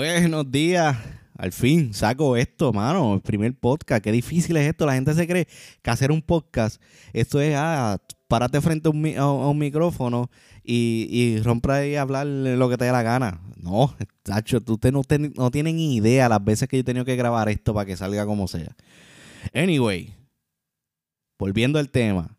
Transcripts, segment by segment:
Buenos días. Al fin saco esto, mano. El primer podcast. Qué difícil es esto. La gente se cree que hacer un podcast, esto es, ah, párate frente a un, micrófono y, y romper y hablar lo que te dé la gana. No, Tacho, tú no, no tienen idea las veces que yo he tenido que grabar esto para que salga como sea. Anyway, volviendo al tema.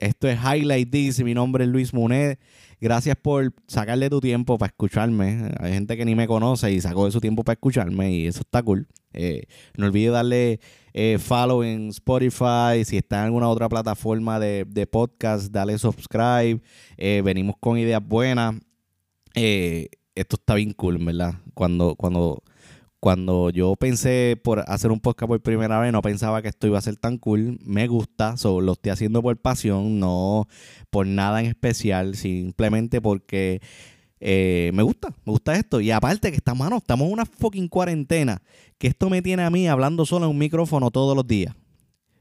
Esto es Highlight This. Mi nombre es Luis Munet. Gracias por sacarle tu tiempo para escucharme. Hay gente que ni me conoce y sacó de su tiempo para escucharme y eso está cool. Eh, no olvides darle eh, follow en Spotify. Si está en alguna otra plataforma de, podcast, dale subscribe. Eh, venimos con ideas buenas. esto está bien cool, ¿verdad? Cuando, cuando cuando yo pensé por hacer un podcast por primera vez, no pensaba que esto iba a ser tan cool. Me gusta, solo lo estoy haciendo por pasión, no por nada en especial, simplemente porque eh, me gusta, me gusta esto. Y aparte que está, mano, estamos en una fucking cuarentena, que esto me tiene a mí hablando solo en un micrófono todos los días.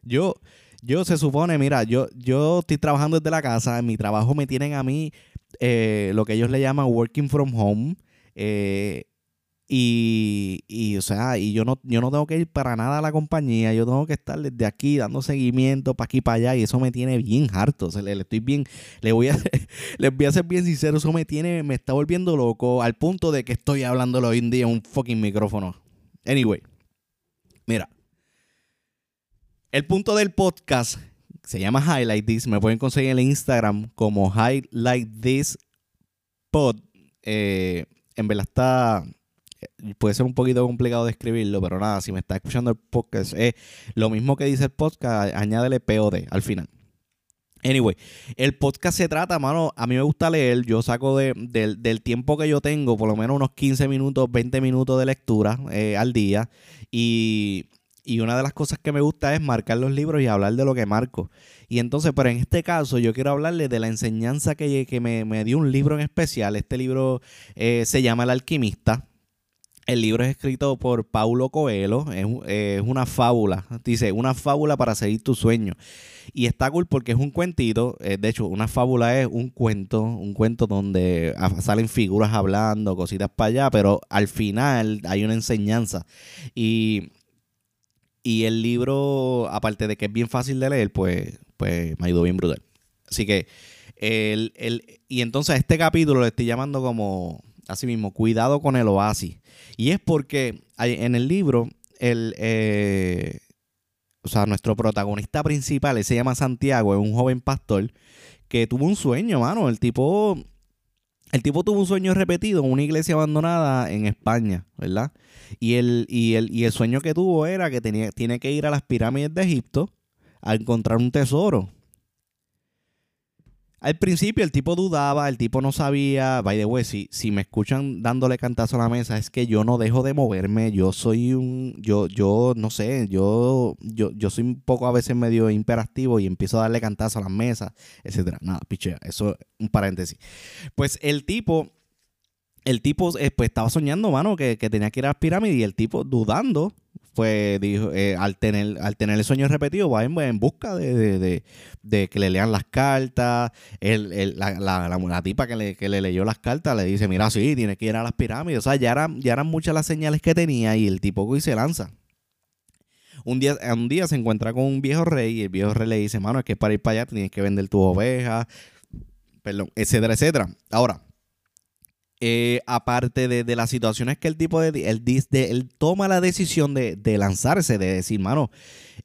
Yo, yo se supone, mira, yo, yo estoy trabajando desde la casa, en mi trabajo me tienen a mí eh, lo que ellos le llaman working from home. Eh, y, y, o sea, y yo no, yo no tengo que ir para nada a la compañía, yo tengo que estar desde aquí dando seguimiento para aquí para allá y eso me tiene bien harto. Le, estoy bien, le voy a les voy a ser bien sincero, eso me tiene, me está volviendo loco al punto de que estoy hablándolo hoy en día en un fucking micrófono. Anyway, mira, el punto del podcast se llama Highlight This, me pueden conseguir en Instagram como Highlight This Pod. Eh, en verdad está puede ser un poquito complicado de escribirlo, pero nada, si me está escuchando el podcast, es lo mismo que dice el podcast, añádele POD al final. Anyway, el podcast se trata, mano, a mí me gusta leer, yo saco de, del tiempo que yo tengo, por lo menos unos 15 minutos, 20 minutos de lectura eh, al día, y, y una de las cosas que me gusta es marcar los libros y hablar de lo que marco. Y entonces, pero en este caso, yo quiero hablarle de la enseñanza que, que me, me, dio un libro en especial. Este libro eh, se llama El Alquimista. El libro es escrito por Paulo Coelho, es, una fábula, dice, una fábula para seguir tu sueño. Y está cool porque es un cuentito, eh, de hecho, una fábula es un cuento, un cuento donde salen figuras hablando, cositas para allá, pero al final hay una enseñanza. Y, y el libro, aparte de que es bien fácil de leer, pues, pues me ha ido bien brutal. Así que, el, el, y entonces este capítulo le estoy llamando como así mismo, cuidado con el oasis. Y es porque en el libro, el, eh, o sea, nuestro protagonista principal, él se llama Santiago, es un joven pastor que tuvo un sueño, mano. El tipo, el tipo tuvo un sueño repetido en una iglesia abandonada en España, ¿verdad? Y el, y el, y el sueño que tuvo era que tenía, tiene que ir a las pirámides de Egipto a encontrar un tesoro. Al principio el tipo dudaba, el tipo no sabía. By the way, si, si me escuchan dándole cantazo a la mesa, es que yo no dejo de moverme. Yo soy un. Yo, yo no sé, yo, yo, yo soy un poco a veces medio imperactivo y empiezo a darle cantazo a las mesas, etcétera. Nada, pichea. Eso, un paréntesis. Pues el tipo. El tipo eh, pues, estaba soñando, mano, que, que tenía que ir a las pirámides y el tipo dudando pues dijo, eh, al, tener, al tener el sueño repetido, va en, busca de, que le lean las cartas. El, la, la, tipa que le, que le, leyó las cartas le dice, mira, sí, tienes que ir a las pirámides. O sea, ya eran, ya eran muchas las señales que tenía y el tipo y se lanza. Un día, un día se encuentra con un viejo rey y el viejo rey le dice, mano, es que para ir para allá tienes que vender tus ovejas, perdón, etcétera, etcétera. Ahora, eh, aparte de, las situaciones que el tipo de, él, toma la decisión de, lanzarse, de decir, mano,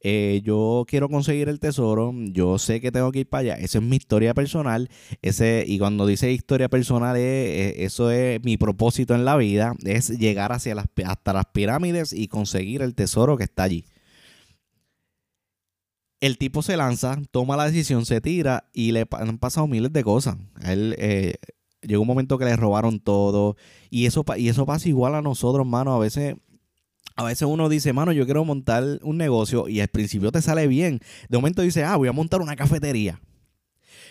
eh, yo quiero conseguir el tesoro, yo sé que tengo que ir para allá, esa es mi historia personal, ese, y cuando dice historia personal, eso es mi propósito en la vida, es llegar hacia las, hasta las pirámides y conseguir el tesoro que está allí. El tipo se lanza, toma la decisión, se tira y le han pasado miles de cosas. Él, eh, llegó un momento que le robaron todo. Y eso, y eso pasa igual a nosotros, mano. A veces, a veces uno dice, mano, yo quiero montar un negocio y al principio te sale bien. De momento dice, ah, voy a montar una cafetería.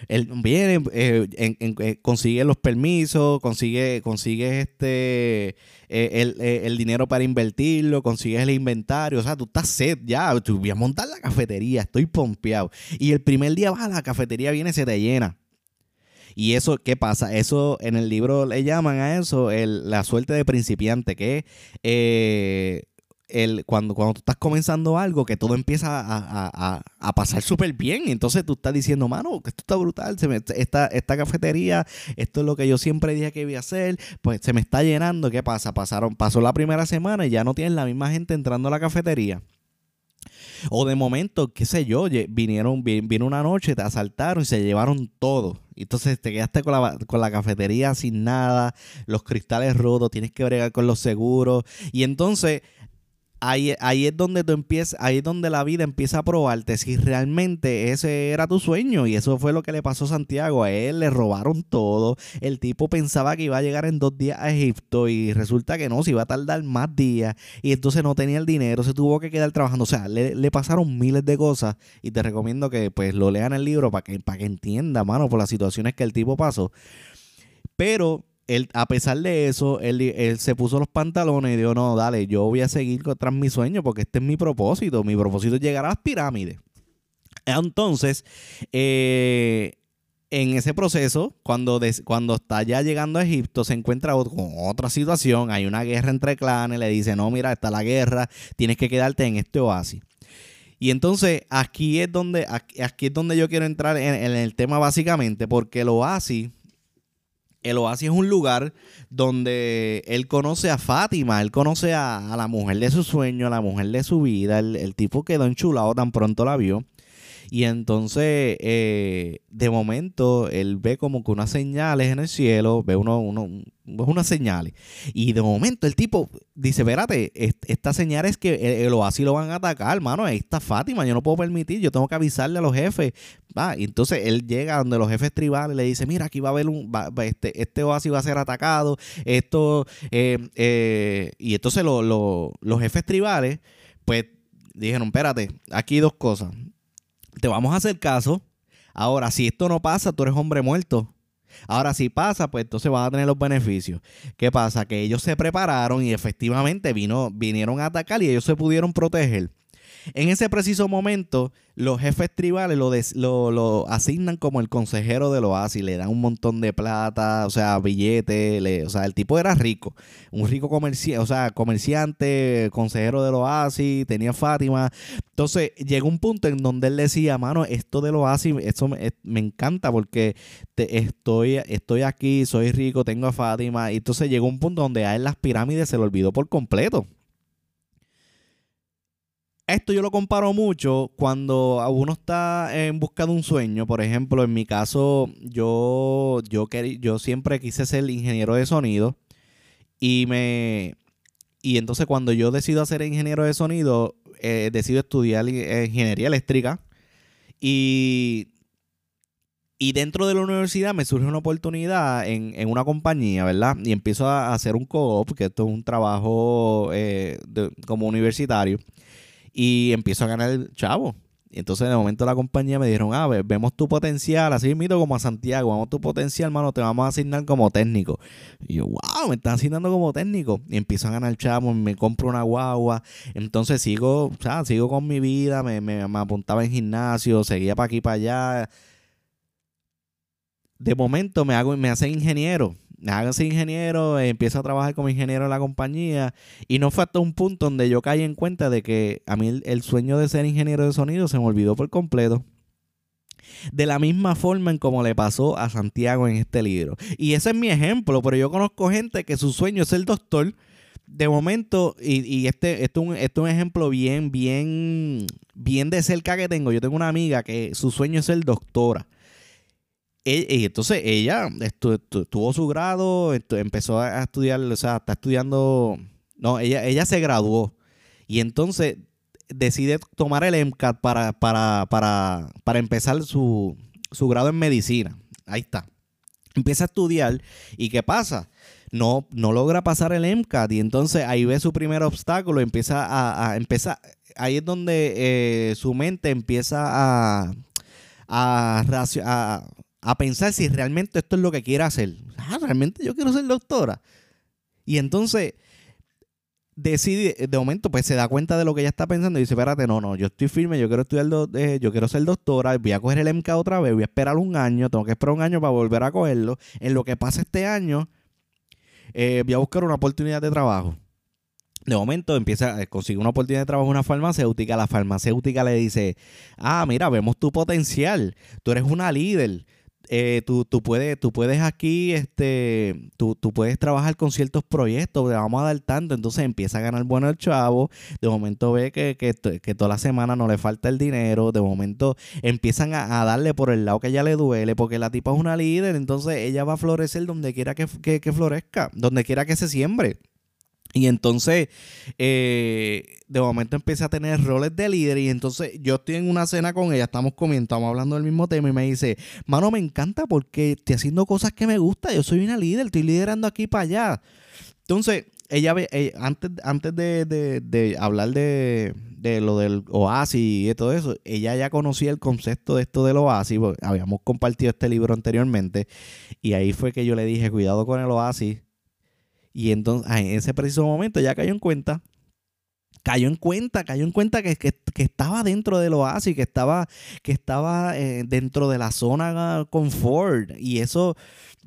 Él viene, eh, eh, consigue los permisos, consigue, consigue este, eh, el, dinero para invertirlo, consigue el inventario. O sea, tú estás set ya. voy a montar la cafetería, estoy pompeado. Y el primer día vas a la cafetería, viene, se te llena Y eso, ¿qué pasa? Eso en el libro le llaman a eso la suerte de principiante, que eh, el, cuando, cuando tú estás comenzando algo, que todo empieza a, pasar súper bien. Entonces tú estás diciendo, mano, esto está brutal. esta, esta cafetería, esto es lo que yo siempre dije que iba a hacer. Pues se me está llenando. ¿Qué pasa? Pasaron, pasó la primera semana y ya no tienes la misma gente entrando a la cafetería. O de momento, qué sé yo, vinieron, vino una noche, te asaltaron y se llevaron todo. Entonces te quedaste con la, con la cafetería sin nada, los cristales rotos, tienes que bregar con los seguros. Y entonces Ahí, es donde tú empiezas, ahí es donde la vida empieza a probarte si realmente ese era tu sueño. Y eso fue lo que le pasó a Santiago. A él le robaron todo. El tipo pensaba que iba a llegar en dos días a Egipto y resulta que no, se iba a tardar más días. Y entonces no tenía el dinero, se tuvo que quedar trabajando. O sea, le, pasaron miles de cosas. Y te recomiendo que pues lo lean el libro para que, para que entienda, mano, por las situaciones que el tipo pasó. Pero a pesar de eso, él, se puso los pantalones y dijo, no, dale, yo voy a seguir tras mi sueño porque este es mi propósito. Mi propósito es llegar a las pirámides. Entonces, eh, en ese proceso, cuando, cuando está ya llegando a Egipto, se encuentra con otra situación. Hay una guerra entre clanes. Le dice, no, mira, está la guerra. Tienes que quedarte en este oasis. Y entonces aquí es donde, aquí, es donde yo quiero entrar en, en el tema básicamente, porque el oasis el oasis es un lugar donde él conoce a Fátima, él conoce a, la mujer de su sueño, a la mujer de su vida. El, el tipo quedó enchulado tan pronto la vio. Y entonces, eh, de momento, él ve como que unas señales en el cielo, ve uno, uno, unas señales. Y de momento el tipo dice, espérate, esta señal es que el, oasis lo van a atacar, hermano, ahí está Fátima, yo no puedo permitir, yo tengo que avisarle a los jefes. Va, y entonces él llega donde los jefes tribales le dice, mira, aquí va a haber un, este, este oasis va a ser atacado, esto, eh, eh", y entonces los jefes tribales, pues dijeron, espérate, aquí dos cosas te vamos a hacer caso. Ahora, si esto no pasa, tú eres hombre muerto. Ahora, si pasa, pues entonces vas a tener los beneficios. ¿Qué pasa? Que ellos se prepararon y efectivamente vino, vinieron a atacar y ellos se pudieron proteger. En ese preciso momento, los jefes tribales lo, asignan como el consejero del oasis, le dan un montón de plata, o sea, billetes, o sea, el tipo era rico, un rico comerciante, o sea, comerciante, consejero del oasis, tenía Fátima. Entonces, llegó un punto en donde él decía, mano, esto del oasis, esto me, encanta porque estoy, estoy aquí, soy rico, tengo a Fátima. Y entonces llegó un punto donde a él las pirámides se lo olvidó por completo. Esto yo lo comparo mucho cuando uno está en busca de un sueño. Por ejemplo, en mi caso, yo, yo, yo siempre quise ser ingeniero de sonido. Y me. Y entonces cuando yo decido ser ingeniero de sonido, eh, decido estudiar ingeniería eléctrica. Y, y dentro de la universidad me surge una oportunidad en, una compañía, ¿verdad? Y empiezo a hacer un co-op, que esto es un trabajo eh, como universitario y empiezo a ganar chavo. Y entonces de momento la compañía me dijeron, ah, vemos tu potencial, así mismo como a Santiago, vamos tu potencial, hermano, te vamos a asignar como técnico. Y yo, wow, me están asignando como técnico. Y empiezo a ganar chavo, me compro una guagua. Entonces sigo, o sea, sigo con mi vida, me, me, me apuntaba en gimnasio, seguía para aquí y para allá. De momento me hago, me hacen ingeniero háganse ingeniero, empiezo a trabajar como ingeniero en la compañía y no fue hasta un punto donde yo caí en cuenta de que a mí el, sueño de ser ingeniero de sonido se me olvidó por completo. De la misma forma en como le pasó a Santiago en este libro. Y ese es mi ejemplo, pero yo conozco gente que su sueño es ser doctor. De momento, y, este, este, un, este es un ejemplo bien, bien, bien de cerca que tengo. Yo tengo una amiga que su sueño es ser doctora y entonces ella tuvo su grado, empezó a estudiar, o sea, está estudiando, no, ella, ella se graduó y entonces decide tomar el MCAT para, para, para, para empezar su, grado en medicina. Ahí está. Empieza a estudiar y ¿qué pasa? No, no logra pasar el MCAT y entonces ahí ve su primer obstáculo, empieza a, a empieza, ahí es donde eh, su mente empieza a, a pensar si realmente esto es lo que quiere hacer. Ah, realmente yo quiero ser doctora. Y entonces, decide, de momento, pues se da cuenta de lo que ella está pensando y dice, espérate, no, no, yo estoy firme, yo quiero estudiar, eh, yo quiero ser doctora, voy a coger el MK otra vez, voy a esperar un año, tengo que esperar un año para volver a cogerlo. En lo que pasa este año, eh, voy a buscar una oportunidad de trabajo. De momento empieza, eh, consigue una oportunidad de trabajo en una farmacéutica, la farmacéutica le dice, ah, mira, vemos tu potencial, tú eres una líder eh, tú, puedes, tú puedes aquí, este, tú, puedes trabajar con ciertos proyectos, le vamos a dar tanto, entonces empieza a ganar bueno el chavo, de momento ve que, que, toda la semana no le falta el dinero, de momento empiezan a, darle por el lado que ella le duele, porque la tipa es una líder, entonces ella va a florecer donde quiera que, que florezca, donde quiera que se siembre. Y entonces, eh, de momento empieza a tener roles de líder. Y entonces yo estoy en una cena con ella, estamos comiendo, estamos hablando del mismo tema. Y me dice, mano, me encanta porque estoy haciendo cosas que me gustan. Yo soy una líder, estoy liderando aquí para allá. Entonces, ella eh, antes, antes de, hablar de, lo del oasis y todo eso, ella ya conocía el concepto de esto del oasis. Habíamos compartido este libro anteriormente. Y ahí fue que yo le dije, cuidado con el oasis y entonces, en ese preciso momento ya cayó en cuenta, cayó en cuenta, cayó en cuenta que, que, estaba dentro del oasis, que estaba, que estaba eh, dentro de la zona confort. Y eso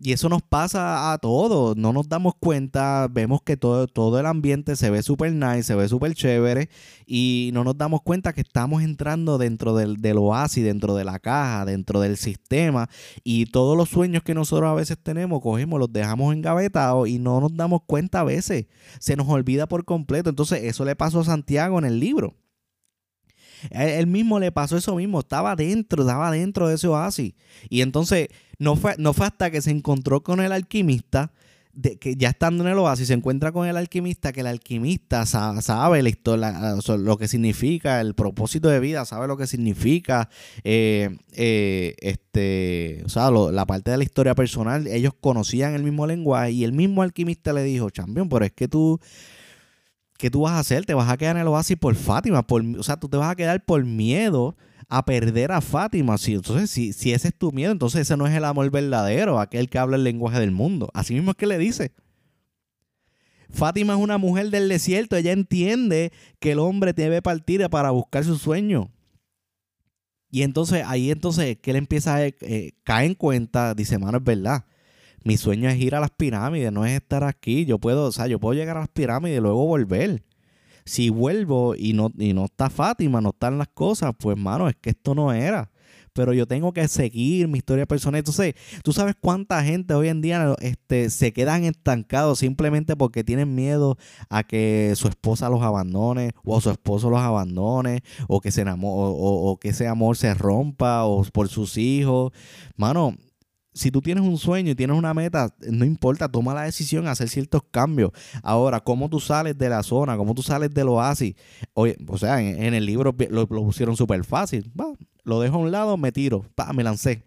y eso nos pasa a todos, no nos damos cuenta, vemos que todo, todo el ambiente se ve súper nice, se ve súper chévere y no nos damos cuenta que estamos entrando dentro del, del, oasis, dentro de la caja, dentro del sistema y todos los sueños que nosotros a veces tenemos, cogemos, los dejamos engavetados y no nos damos cuenta a veces, se nos olvida por completo. Entonces eso le pasó Santiago en el libro. Él, mismo le pasó eso mismo, estaba dentro, estaba dentro de ese oasis. Y entonces no fue, no fue hasta que se encontró con el alquimista, de, que ya estando en el oasis se encuentra con el alquimista, que el alquimista sabe, la historia, lo que significa, el propósito de vida, sabe lo que significa, eh, eh, este, o sea, la parte de la historia personal, ellos conocían el mismo lenguaje y el mismo alquimista le dijo, champion, pero es que tú ¿qué tú vas a hacer? Te vas a quedar en el oasis por Fátima. Por, o sea, tú te vas a quedar por miedo a perder a Fátima. Si, entonces, si, si ese es tu miedo, entonces ese no es el amor verdadero, aquel que habla el lenguaje del mundo. Así mismo es que le dice. Fátima es una mujer del desierto. Ella entiende que el hombre debe partir para buscar su sueño. Y entonces, ahí entonces, que él empieza a eh, caer en cuenta, dice, mano, es verdad mi sueño es ir a las pirámides, no es estar aquí. Yo puedo, o sea, yo puedo llegar a las pirámides y luego volver. Si vuelvo y no, y no está Fátima, no están las cosas, pues, mano, es que esto no era. Pero yo tengo que seguir mi historia personal. Entonces, tú sabes cuánta gente hoy en día este, se quedan estancados simplemente porque tienen miedo a que su esposa los abandone o su esposo los abandone o que, se o que ese amor se rompa o por sus hijos. Mano, si tú tienes un sueño y tienes una meta, no importa, toma la decisión de hacer ciertos cambios. Ahora, ¿cómo tú sales de la zona? ¿Cómo tú sales del oasis? Oye, o sea, en, el libro lo, pusieron súper fácil. lo dejo a un lado, me tiro, me lancé.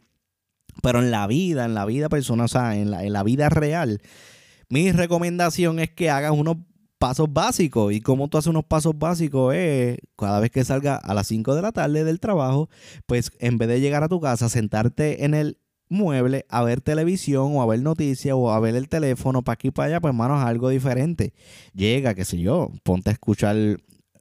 Pero en la vida, en la vida personal, o sea, en la, en la vida real, mi recomendación es que hagas unos pasos básicos. ¿Y cómo tú haces unos pasos básicos? Es cada vez que salga a las 5 de la tarde del trabajo, pues en vez de llegar a tu casa, sentarte en el mueble a ver televisión o a ver noticias o a ver el teléfono para aquí para allá, pues hermano, es algo diferente. Llega, qué sé yo, ponte a escuchar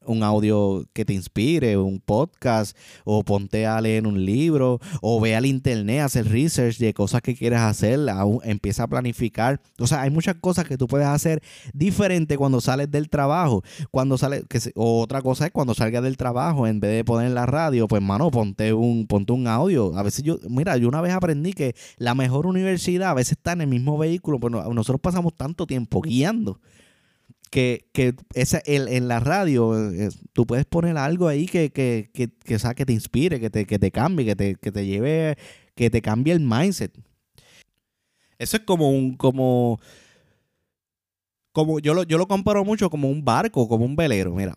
un audio que te inspire, un podcast, o ponte a leer un libro, o ve al internet hacer research de cosas que quieres hacer, empieza a planificar. O sea, hay muchas cosas que tú puedes hacer diferente cuando sales del trabajo. Cuando sales, que otra cosa es cuando salgas del trabajo, en vez de poner la radio, pues mano, ponte un, ponte un audio. A veces yo, mira, yo una vez aprendí que la mejor universidad a veces está en el mismo vehículo, pues nosotros pasamos tanto tiempo guiando que, que esa, el, en la radio eh, tú puedes poner algo ahí que, que, que, que, que te inspire, que te, que te cambie, que te, que te lleve, que te cambie el mindset. Eso es como un, como, como yo lo, yo lo comparo mucho como un barco, como un velero. Mira,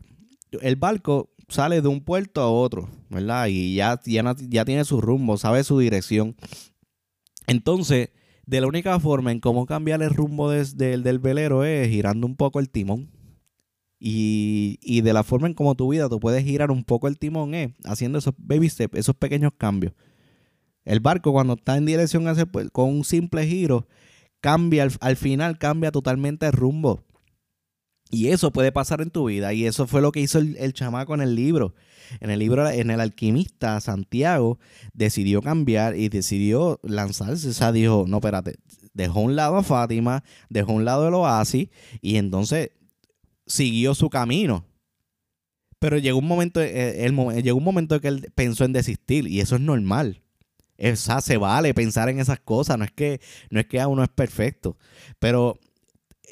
el barco sale de un puerto a otro, ¿verdad? Y ya, ya, ya tiene su rumbo, sabe su dirección. Entonces, de la única forma en cómo cambiar el rumbo del velero es girando un poco el timón. Y, de la forma en cómo tu vida tú puedes girar un poco el timón es haciendo esos baby steps, esos pequeños cambios. El barco cuando está en dirección hacia con un simple giro, cambia, al, final cambia totalmente el rumbo. Y eso puede pasar en tu vida. Y eso fue lo que hizo el, el, chamaco en el libro. En el libro, en el alquimista, Santiago decidió cambiar y decidió lanzarse. O sea, dijo, no, espérate, dejó un lado a Fátima, dejó un lado el oasis y entonces siguió su camino. Pero llegó un momento, eh, el, llegó un momento en que él pensó en desistir y eso es normal. O sea, se vale pensar en esas cosas, no es que, no es que uno es perfecto, pero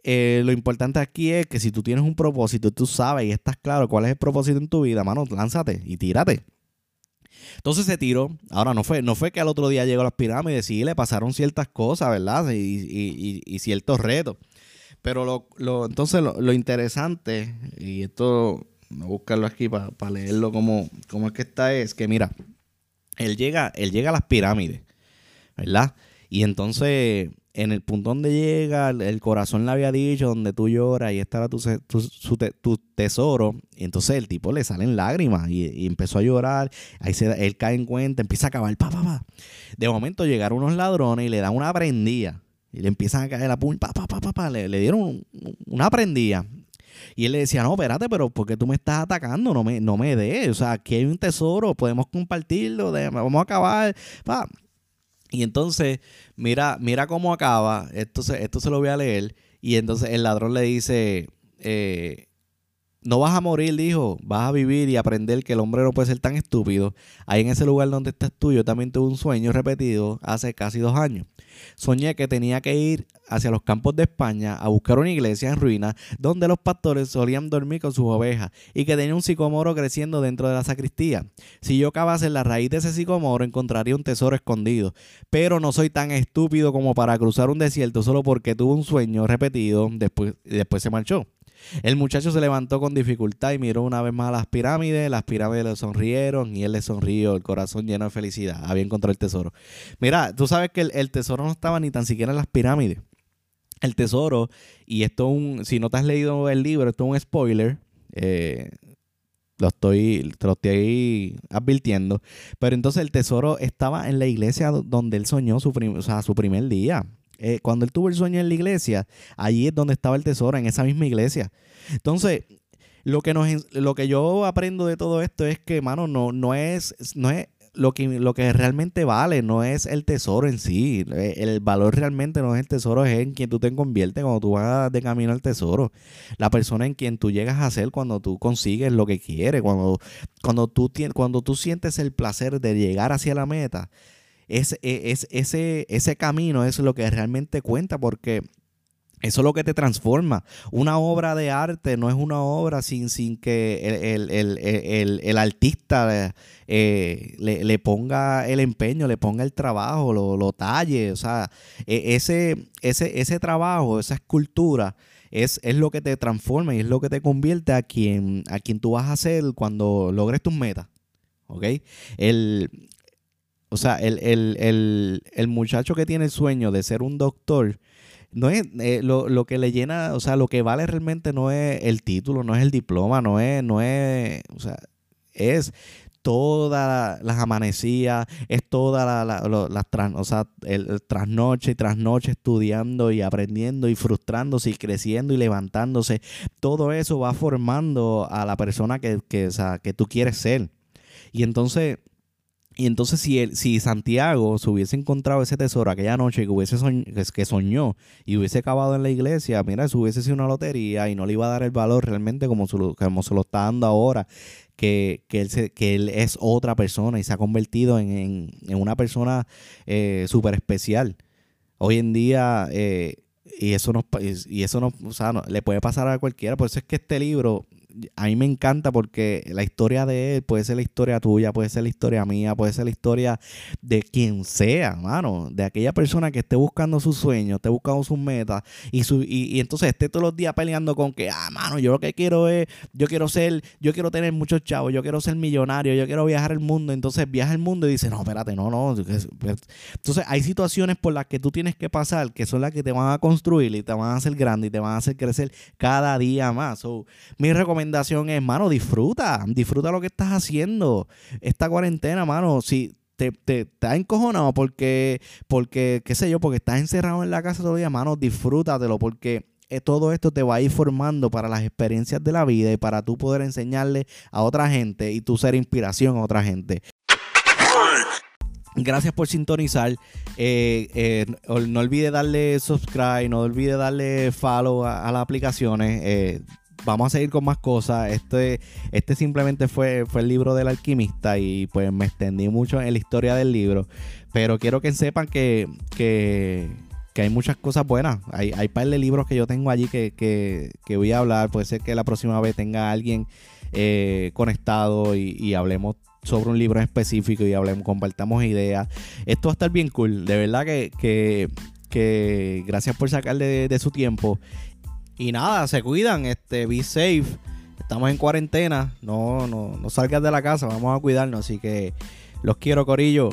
eh, lo importante aquí es que si tú tienes un propósito, tú sabes y estás claro cuál es el propósito en tu vida, mano, lánzate y tírate. Entonces se tiró. Ahora no fue, no fue que al otro día llegó a las pirámides, sí le pasaron ciertas cosas, ¿verdad? Y, y, ciertos retos. Pero lo, entonces lo, interesante, y esto, a buscarlo aquí para leerlo como, como es que está, es que mira, él llega, él llega a las pirámides, ¿verdad? Y entonces, en el punto donde llega, el corazón le había dicho, donde tú lloras, y estará tu, tu, tesoro. Y entonces el tipo le salen lágrimas y, empezó a llorar. Ahí se, él cae en cuenta, empieza a acabar, pa, pa, pa. De momento llegaron unos ladrones y le dan una prendida. Y le empiezan a caer la puña, pa, pa, pa, pa, Le, le dieron una prendida. Y él le decía, no, espérate, pero ¿por qué tú me estás atacando? No me, no me des. O sea, aquí hay un tesoro, podemos compartirlo, vamos a acabar. Y entonces, mira, mira cómo acaba. Esto se, esto se lo voy a leer. Y entonces el ladrón le dice, eh, no vas a morir, dijo, vas a vivir y aprender que el hombre no puede ser tan estúpido. Ahí en ese lugar donde estás tú, yo también tuve un sueño repetido hace casi dos años. Soñé que tenía que ir hacia los campos de España a buscar una iglesia en ruinas donde los pastores solían dormir con sus ovejas y que tenía un sicomoro creciendo dentro de la sacristía. Si yo cavase en la raíz de ese sicomoro encontraría un tesoro escondido, pero no soy tan estúpido como para cruzar un desierto solo porque tuve un sueño repetido después, después se marchó. El muchacho se levantó con dificultad y miró una vez más a las pirámides. Las pirámides le sonrieron y él le sonrió, el corazón lleno de felicidad. Había encontrado el tesoro. Mira, tú sabes que el, tesoro no estaba ni tan siquiera en las pirámides. El tesoro, y esto un, si no te has leído el libro, esto es un spoiler. Eh, lo estoy, te lo estoy advirtiendo. Pero entonces el tesoro estaba en la iglesia donde él soñó su, su primer día. Eh, cuando él tuvo el sueño en la iglesia, allí es donde estaba el tesoro, en esa misma iglesia. Entonces, lo que, nos, lo que yo aprendo de todo esto es que, mano, no, no es, no es lo que, lo que realmente vale, no es el tesoro en sí. Eh, el valor realmente no es el tesoro, es en quien tú te conviertes cuando tú vas de camino al tesoro. La persona en quien tú llegas a ser cuando tú consigues lo que quieres, cuando, cuando, tú, cuando tú sientes el placer de llegar hacia la meta es, e, es, ese, ese camino es lo que realmente cuenta porque eso es lo que te transforma. Una obra de arte no es una obra sin, sin que el, artista eh, le, ponga el empeño, le ponga el trabajo, lo, lo talle. O sea, e, ese, ese, ese trabajo, esa escultura, es, es, lo que te transforma y es lo que te convierte a quien, a quien tú vas a ser cuando logres tus metas. El, o sea, el, muchacho que tiene el sueño de ser un doctor, no es eh, lo, que le llena, o sea, lo que vale realmente no es el título, no es el diploma, no es, no es, o sea, es todas las amanecías, es toda la, las o sea, el, trasnoche y trasnoche estudiando y aprendiendo y frustrándose y creciendo y levantándose. Todo eso va formando a la persona que, que, que tú quieres ser. Y entonces y entonces si, él, si Santiago se hubiese encontrado ese tesoro aquella noche que, hubiese que soñó y hubiese acabado en la iglesia, mira, eso hubiese sido una lotería y no le iba a dar el valor realmente como se lo, como se lo está dando ahora, que, que, él, que él es otra persona y se ha convertido en, una persona eh, súper especial. Hoy en día, eh, y eso, no, y eso no, o sea, le puede pasar a cualquiera, por eso es que este libro a mí me encanta porque la historia de él puede ser la historia tuya, puede ser la historia mía, puede ser la historia de quien sea, mano, de aquella persona que esté buscando sus sueños, esté buscando sus metas y, su, y, entonces esté todos los días peleando con que, ah, mano, yo lo que quiero es, yo quiero ser, yo quiero tener muchos chavos, yo quiero ser millonario, yo quiero viajar el mundo, entonces viaja el mundo y dice, no, espérate, no, no. Entonces hay situaciones por las que tú tienes que pasar que son las que te van a construir y te van a hacer grande y te van a hacer crecer cada día más. So, mi recomendación recomendación es, mano, disfruta, disfruta lo que estás haciendo. Esta cuarentena, mano, si te, te, te has encojonado porque, porque, qué sé yo, porque estás encerrado en la casa todo día, mano, disfrútatelo, porque eh, todo esto te va a ir formando para las experiencias de la vida y para tú poder enseñarle a otra gente y tú ser inspiración a otra gente. Gracias por sintonizar. Eh, eh, no olvide darle subscribe, no olvide darle follow a, las aplicaciones. Vamos a seguir con más cosas. Este, este simplemente fue, fue el libro del alquimista y pues me extendí mucho en la historia del libro. Pero quiero que sepan que, que que hay muchas cosas buenas. Hay, hay par de libros que yo tengo allí que, voy a hablar. Puede ser que la próxima vez tenga alguien eh, conectado y, hablemos sobre un libro específico y hablemos, compartamos ideas. Esto va a estar bien cool. De verdad que, que, gracias por sacarle de, su tiempo. Y nada, se cuidan, este, be safe. Estamos en cuarentena. No, no, no salgas de la casa, vamos a cuidarnos. Así que los quiero, Corillo.